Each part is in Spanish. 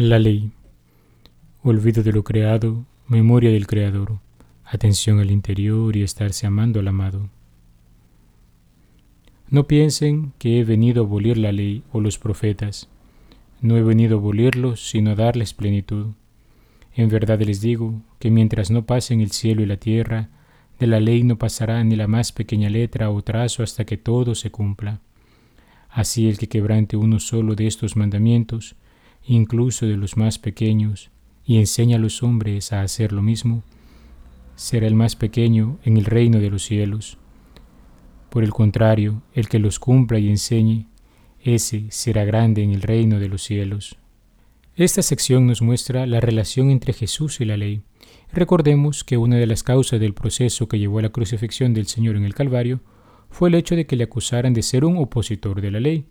La ley. Olvido de lo creado, memoria del Creador, atención al interior y estarse amando al amado. No piensen que he venido a abolir la ley o los profetas. No he venido a abolirlos, sino a darles plenitud. En verdad les digo que mientras no pasen el cielo y la tierra, de la ley no pasará ni la más pequeña letra o trazo hasta que todo se cumpla. Así el que quebrante uno solo de estos mandamientos, incluso de los más pequeños, y enseña a los hombres a hacer lo mismo, será el más pequeño en el reino de los cielos. Por el contrario, el que los cumpla y enseñe, ese será grande en el reino de los cielos. Esta sección nos muestra la relación entre Jesús y la ley. Recordemos que una de las causas del proceso que llevó a la crucifixión del Señor en el Calvario fue el hecho de que le acusaran de ser un opositor de la ley,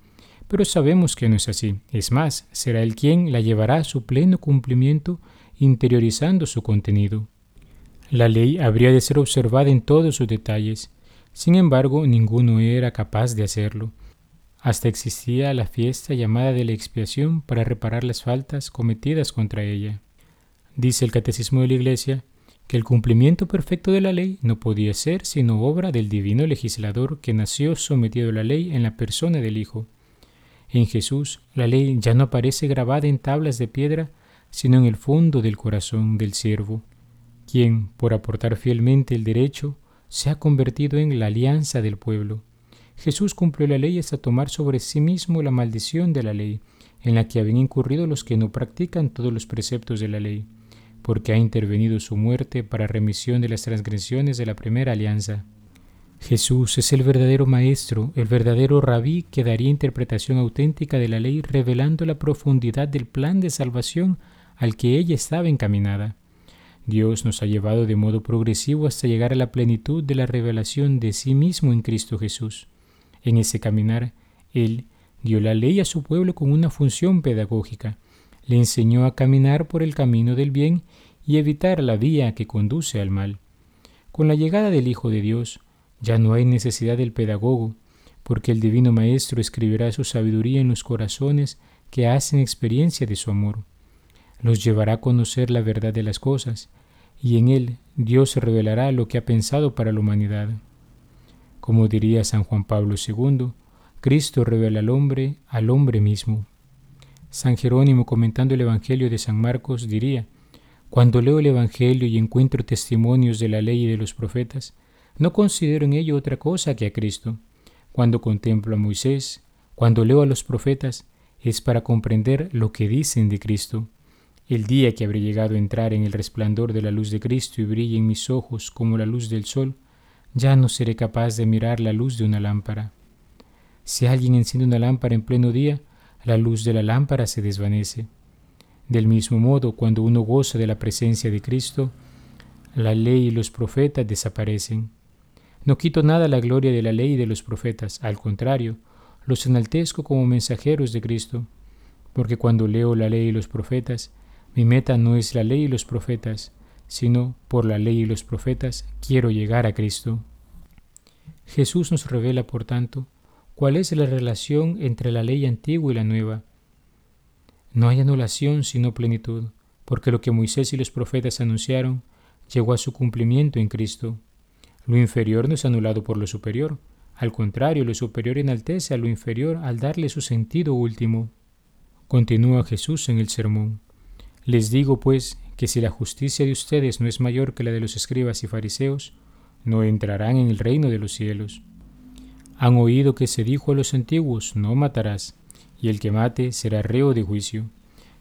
pero sabemos que no es así. Es más, será él quien la llevará a su pleno cumplimiento interiorizando su contenido. La ley habría de ser observada en todos sus detalles. Sin embargo, ninguno era capaz de hacerlo. Hasta existía la fiesta llamada de la expiación para reparar las faltas cometidas contra ella. Dice el Catecismo de la Iglesia que el cumplimiento perfecto de la ley no podía ser sino obra del divino legislador que nació sometido a la ley en la persona del Hijo. En Jesús, la ley ya no aparece grabada en tablas de piedra, sino en el fondo del corazón del siervo, quien, por aportar fielmente el derecho, se ha convertido en la alianza del pueblo. Jesús cumplió la ley hasta tomar sobre sí mismo la maldición de la ley, en la que habían incurrido los que no practican todos los preceptos de la ley, porque ha intervenido su muerte para remisión de las transgresiones de la primera alianza. Jesús es el verdadero maestro, el verdadero rabí que daría interpretación auténtica de la ley revelando la profundidad del plan de salvación al que ella estaba encaminada. Dios nos ha llevado de modo progresivo hasta llegar a la plenitud de la revelación de sí mismo en Cristo Jesús. En ese caminar, Él dio la ley a su pueblo con una función pedagógica. Le enseñó a caminar por el camino del bien y evitar la vía que conduce al mal. Con la llegada del Hijo de Dios, ya no hay necesidad del pedagogo, porque el Divino Maestro escribirá su sabiduría en los corazones que hacen experiencia de su amor. Los llevará a conocer la verdad de las cosas, y en él Dios revelará lo que ha pensado para la humanidad. Como diría San Juan Pablo II, Cristo revela al hombre al hombre mismo. San Jerónimo comentando el Evangelio de San Marcos diría, Cuando leo el Evangelio y encuentro testimonios de la ley y de los profetas, no considero en ello otra cosa que a Cristo. Cuando contemplo a Moisés, cuando leo a los profetas, es para comprender lo que dicen de Cristo. El día que habré llegado a entrar en el resplandor de la luz de Cristo y brille en mis ojos como la luz del sol, ya no seré capaz de mirar la luz de una lámpara. Si alguien enciende una lámpara en pleno día, la luz de la lámpara se desvanece. Del mismo modo, cuando uno goza de la presencia de Cristo, la ley y los profetas desaparecen. No quito nada la gloria de la ley y de los profetas, al contrario, los enaltezco como mensajeros de Cristo, porque cuando leo la ley y los profetas, mi meta no es la ley y los profetas, sino por la ley y los profetas quiero llegar a Cristo. Jesús nos revela, por tanto, cuál es la relación entre la ley antigua y la nueva. No hay anulación sino plenitud, porque lo que Moisés y los profetas anunciaron llegó a su cumplimiento en Cristo. Lo inferior no es anulado por lo superior. Al contrario, lo superior enaltece a lo inferior al darle su sentido último. Continúa Jesús en el sermón. Les digo, pues, que si la justicia de ustedes no es mayor que la de los escribas y fariseos, no entrarán en el reino de los cielos. Han oído que se dijo a los antiguos, no matarás, y el que mate será reo de juicio.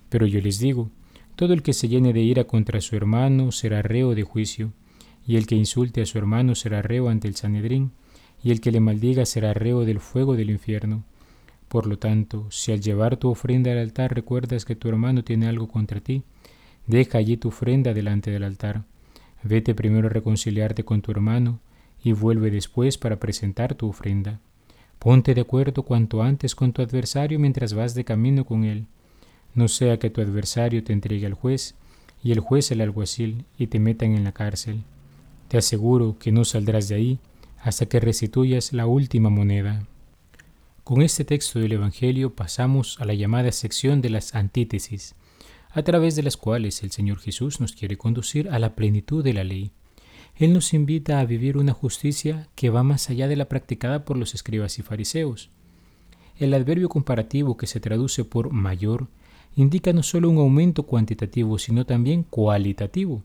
Pero yo les digo, todo el que se llene de ira contra su hermano será reo de juicio y el que insulte a su hermano será reo ante el Sanedrín, y el que le maldiga será reo del fuego del infierno. Por lo tanto, si al llevar tu ofrenda al altar recuerdas que tu hermano tiene algo contra ti, deja allí tu ofrenda delante del altar. Vete primero a reconciliarte con tu hermano y vuelve después para presentar tu ofrenda. Ponte de acuerdo cuanto antes con tu adversario mientras vas de camino con él. No sea que tu adversario te entregue al juez y el juez al alguacil y te metan en la cárcel. Te aseguro que no saldrás de ahí hasta que restituyas la última moneda. Con este texto del Evangelio pasamos a la llamada sección de las antítesis. a través de las cuales el Señor Jesús nos quiere conducir a la plenitud de la ley. Él nos invita a vivir una justicia que va más allá de la practicada por los escribas y fariseos. El adverbio comparativo que se traduce por mayor indica no solo un aumento cuantitativo, sino también cualitativo.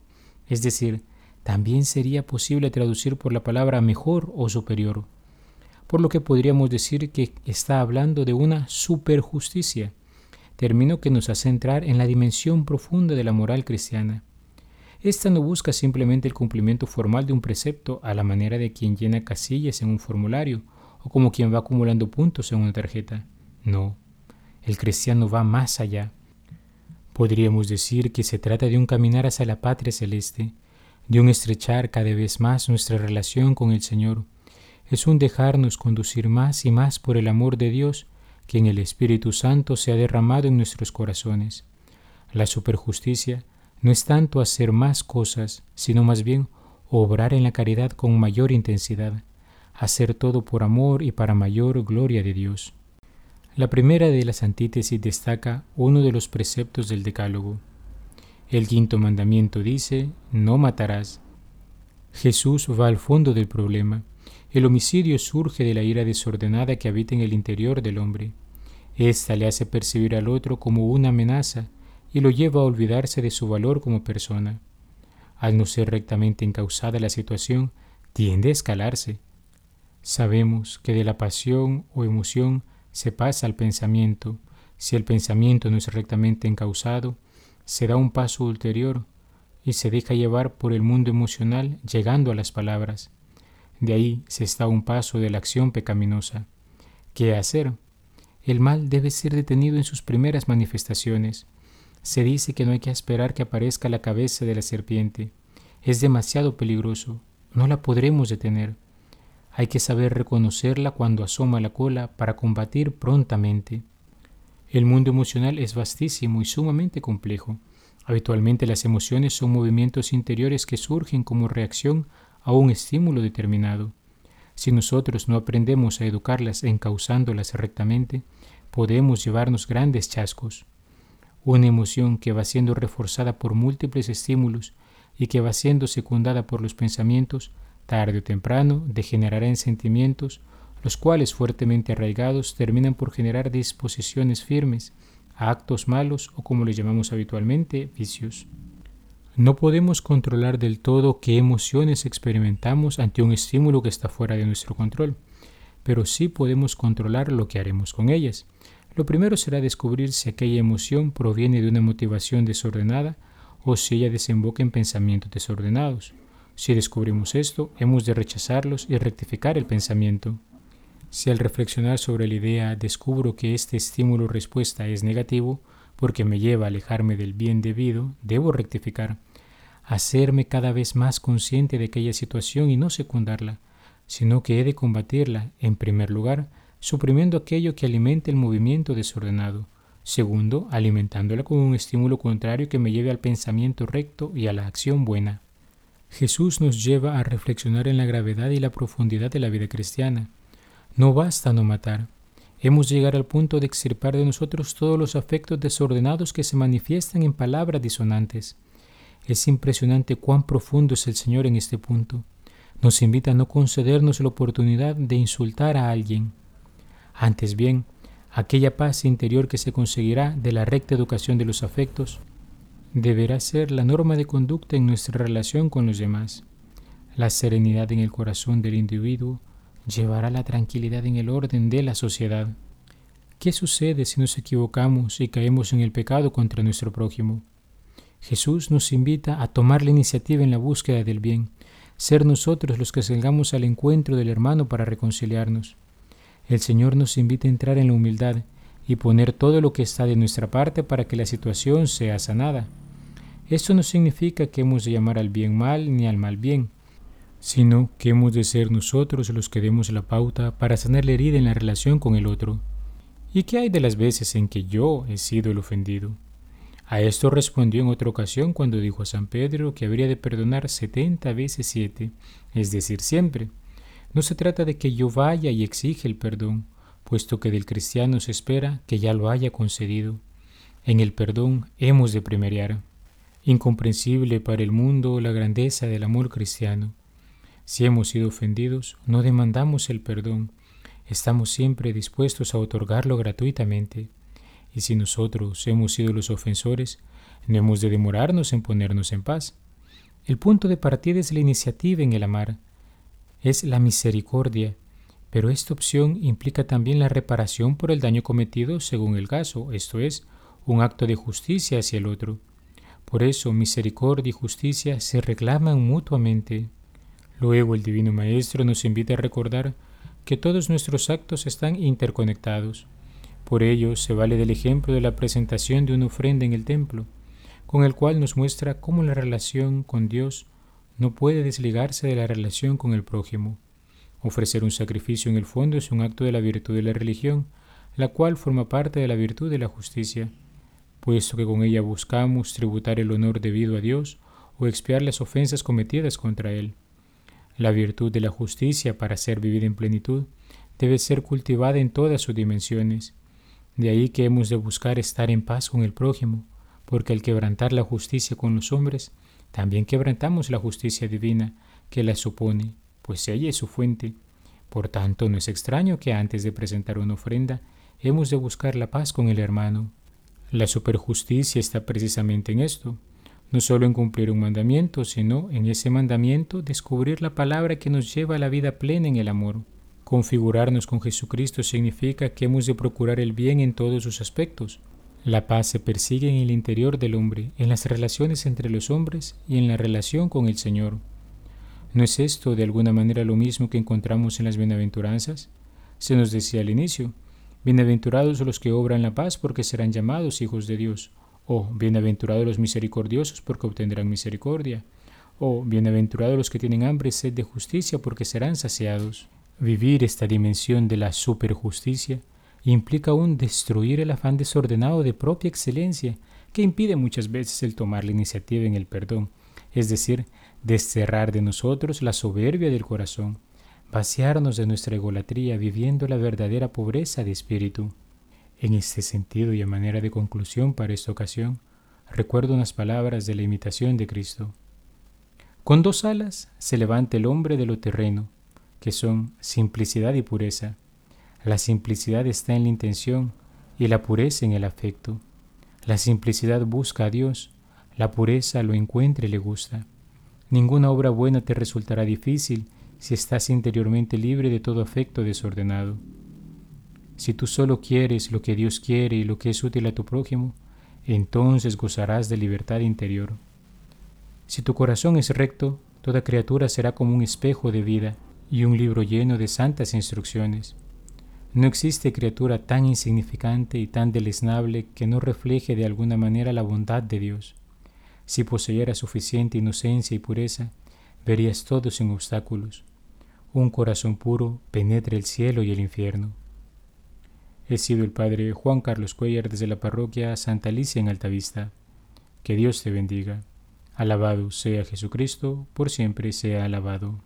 Es decir, también sería posible traducir por la palabra mejor o superior, por lo que podríamos decir que está hablando de una superjusticia, término que nos hace entrar en la dimensión profunda de la moral cristiana. Esta no busca simplemente el cumplimiento formal de un precepto a la manera de quien llena casillas en un formulario o como quien va acumulando puntos en una tarjeta. No, el cristiano va más allá. Podríamos decir que se trata de un caminar hacia la patria celeste, de un estrechar cada vez más nuestra relación con el Señor. Es un dejarnos conducir más y más por el amor de Dios que en el Espíritu Santo se ha derramado en nuestros corazones. La superjusticia no es tanto hacer más cosas, sino más bien obrar en la caridad con mayor intensidad, hacer todo por amor y para mayor gloria de Dios. La primera de las antítesis destaca uno de los preceptos del Decálogo. El quinto mandamiento dice, no matarás. Jesús va al fondo del problema. El homicidio surge de la ira desordenada que habita en el interior del hombre. Esta le hace percibir al otro como una amenaza y lo lleva a olvidarse de su valor como persona. Al no ser rectamente encausada la situación, tiende a escalarse. Sabemos que de la pasión o emoción se pasa al pensamiento. Si el pensamiento no es rectamente encausado, se da un paso ulterior y se deja llevar por el mundo emocional llegando a las palabras. De ahí se está un paso de la acción pecaminosa. ¿Qué hacer? El mal debe ser detenido en sus primeras manifestaciones. Se dice que no hay que esperar que aparezca la cabeza de la serpiente. Es demasiado peligroso. No la podremos detener. Hay que saber reconocerla cuando asoma la cola para combatir prontamente. El mundo emocional es vastísimo y sumamente complejo. Habitualmente las emociones son movimientos interiores que surgen como reacción a un estímulo determinado. Si nosotros no aprendemos a educarlas encauzándolas rectamente, podemos llevarnos grandes chascos una emoción que va siendo reforzada por múltiples estímulos y que va siendo secundada por los pensamientos, tarde o temprano degenerará en sentimientos, los cuales fuertemente arraigados terminan por generar disposiciones firmes a actos malos o como les llamamos habitualmente, vicios. No podemos controlar del todo qué emociones experimentamos ante un estímulo que está fuera de nuestro control, pero sí podemos controlar lo que haremos con ellas. Lo primero será descubrir si aquella emoción proviene de una motivación desordenada o si ella desemboca en pensamientos desordenados. Si descubrimos esto, hemos de rechazarlos y rectificar el pensamiento. Si al reflexionar sobre la idea descubro que este estímulo respuesta es negativo, porque me lleva a alejarme del bien debido, debo rectificar, hacerme cada vez más consciente de aquella situación y no secundarla, sino que he de combatirla, en primer lugar, suprimiendo aquello que alimente el movimiento desordenado. Segundo, alimentándola con un estímulo contrario que me lleve al pensamiento recto y a la acción buena. Jesús nos lleva a reflexionar en la gravedad y la profundidad de la vida cristiana. No basta no matar. Hemos llegar al punto de extirpar de nosotros todos los afectos desordenados que se manifiestan en palabras disonantes. Es impresionante cuán profundo es el Señor en este punto. Nos invita a no concedernos la oportunidad de insultar a alguien, antes bien, aquella paz interior que se conseguirá de la recta educación de los afectos deberá ser la norma de conducta en nuestra relación con los demás. La serenidad en el corazón del individuo llevará la tranquilidad en el orden de la sociedad. ¿Qué sucede si nos equivocamos y caemos en el pecado contra nuestro prójimo? Jesús nos invita a tomar la iniciativa en la búsqueda del bien, ser nosotros los que salgamos al encuentro del hermano para reconciliarnos. El Señor nos invita a entrar en la humildad y poner todo lo que está de nuestra parte para que la situación sea sanada. Esto no significa que hemos de llamar al bien mal ni al mal bien, sino que hemos de ser nosotros los que demos la pauta para sanar la herida en la relación con el otro. ¿Y qué hay de las veces en que yo he sido el ofendido? A esto respondió en otra ocasión cuando dijo a San Pedro que habría de perdonar setenta veces siete, es decir, siempre. No se trata de que yo vaya y exige el perdón, puesto que del cristiano se espera que ya lo haya concedido. En el perdón hemos de primeriar. Incomprensible para el mundo la grandeza del amor cristiano. Si hemos sido ofendidos, no demandamos el perdón, estamos siempre dispuestos a otorgarlo gratuitamente. Y si nosotros hemos sido los ofensores, no hemos de demorarnos en ponernos en paz. El punto de partida es la iniciativa en el amar, es la misericordia, pero esta opción implica también la reparación por el daño cometido según el caso, esto es, un acto de justicia hacia el otro. Por eso misericordia y justicia se reclaman mutuamente. Luego el Divino Maestro nos invita a recordar que todos nuestros actos están interconectados. Por ello se vale del ejemplo de la presentación de una ofrenda en el templo, con el cual nos muestra cómo la relación con Dios no puede desligarse de la relación con el prójimo. Ofrecer un sacrificio en el fondo es un acto de la virtud de la religión, la cual forma parte de la virtud de la justicia puesto que con ella buscamos tributar el honor debido a Dios o expiar las ofensas cometidas contra Él. La virtud de la justicia, para ser vivida en plenitud, debe ser cultivada en todas sus dimensiones. De ahí que hemos de buscar estar en paz con el prójimo, porque al quebrantar la justicia con los hombres, también quebrantamos la justicia divina que la supone, pues ella es su fuente. Por tanto, no es extraño que antes de presentar una ofrenda, hemos de buscar la paz con el hermano, la superjusticia está precisamente en esto, no solo en cumplir un mandamiento, sino en ese mandamiento descubrir la palabra que nos lleva a la vida plena en el amor. Configurarnos con Jesucristo significa que hemos de procurar el bien en todos sus aspectos. La paz se persigue en el interior del hombre, en las relaciones entre los hombres y en la relación con el Señor. ¿No es esto de alguna manera lo mismo que encontramos en las bienaventuranzas? Se nos decía al inicio, Bienaventurados los que obran la paz, porque serán llamados hijos de Dios. O bienaventurados los misericordiosos, porque obtendrán misericordia. O bienaventurados los que tienen hambre y sed de justicia, porque serán saciados. Vivir esta dimensión de la superjusticia implica aún destruir el afán desordenado de propia excelencia, que impide muchas veces el tomar la iniciativa en el perdón, es decir, desterrar de nosotros la soberbia del corazón vaciarnos de nuestra egolatría viviendo la verdadera pobreza de espíritu. En este sentido y a manera de conclusión para esta ocasión, recuerdo unas palabras de la imitación de Cristo. Con dos alas se levanta el hombre de lo terreno, que son simplicidad y pureza. La simplicidad está en la intención y la pureza en el afecto. La simplicidad busca a Dios, la pureza lo encuentra y le gusta. Ninguna obra buena te resultará difícil si estás interiormente libre de todo afecto desordenado. Si tú solo quieres lo que Dios quiere y lo que es útil a tu prójimo, entonces gozarás de libertad interior. Si tu corazón es recto, toda criatura será como un espejo de vida y un libro lleno de santas instrucciones. No existe criatura tan insignificante y tan deleznable que no refleje de alguna manera la bondad de Dios. Si poseyera suficiente inocencia y pureza, verías todo sin obstáculos un corazón puro penetre el cielo y el infierno. He sido el Padre Juan Carlos Cuellar desde la parroquia Santa Alicia en Altavista. Que Dios te bendiga. Alabado sea Jesucristo, por siempre sea alabado.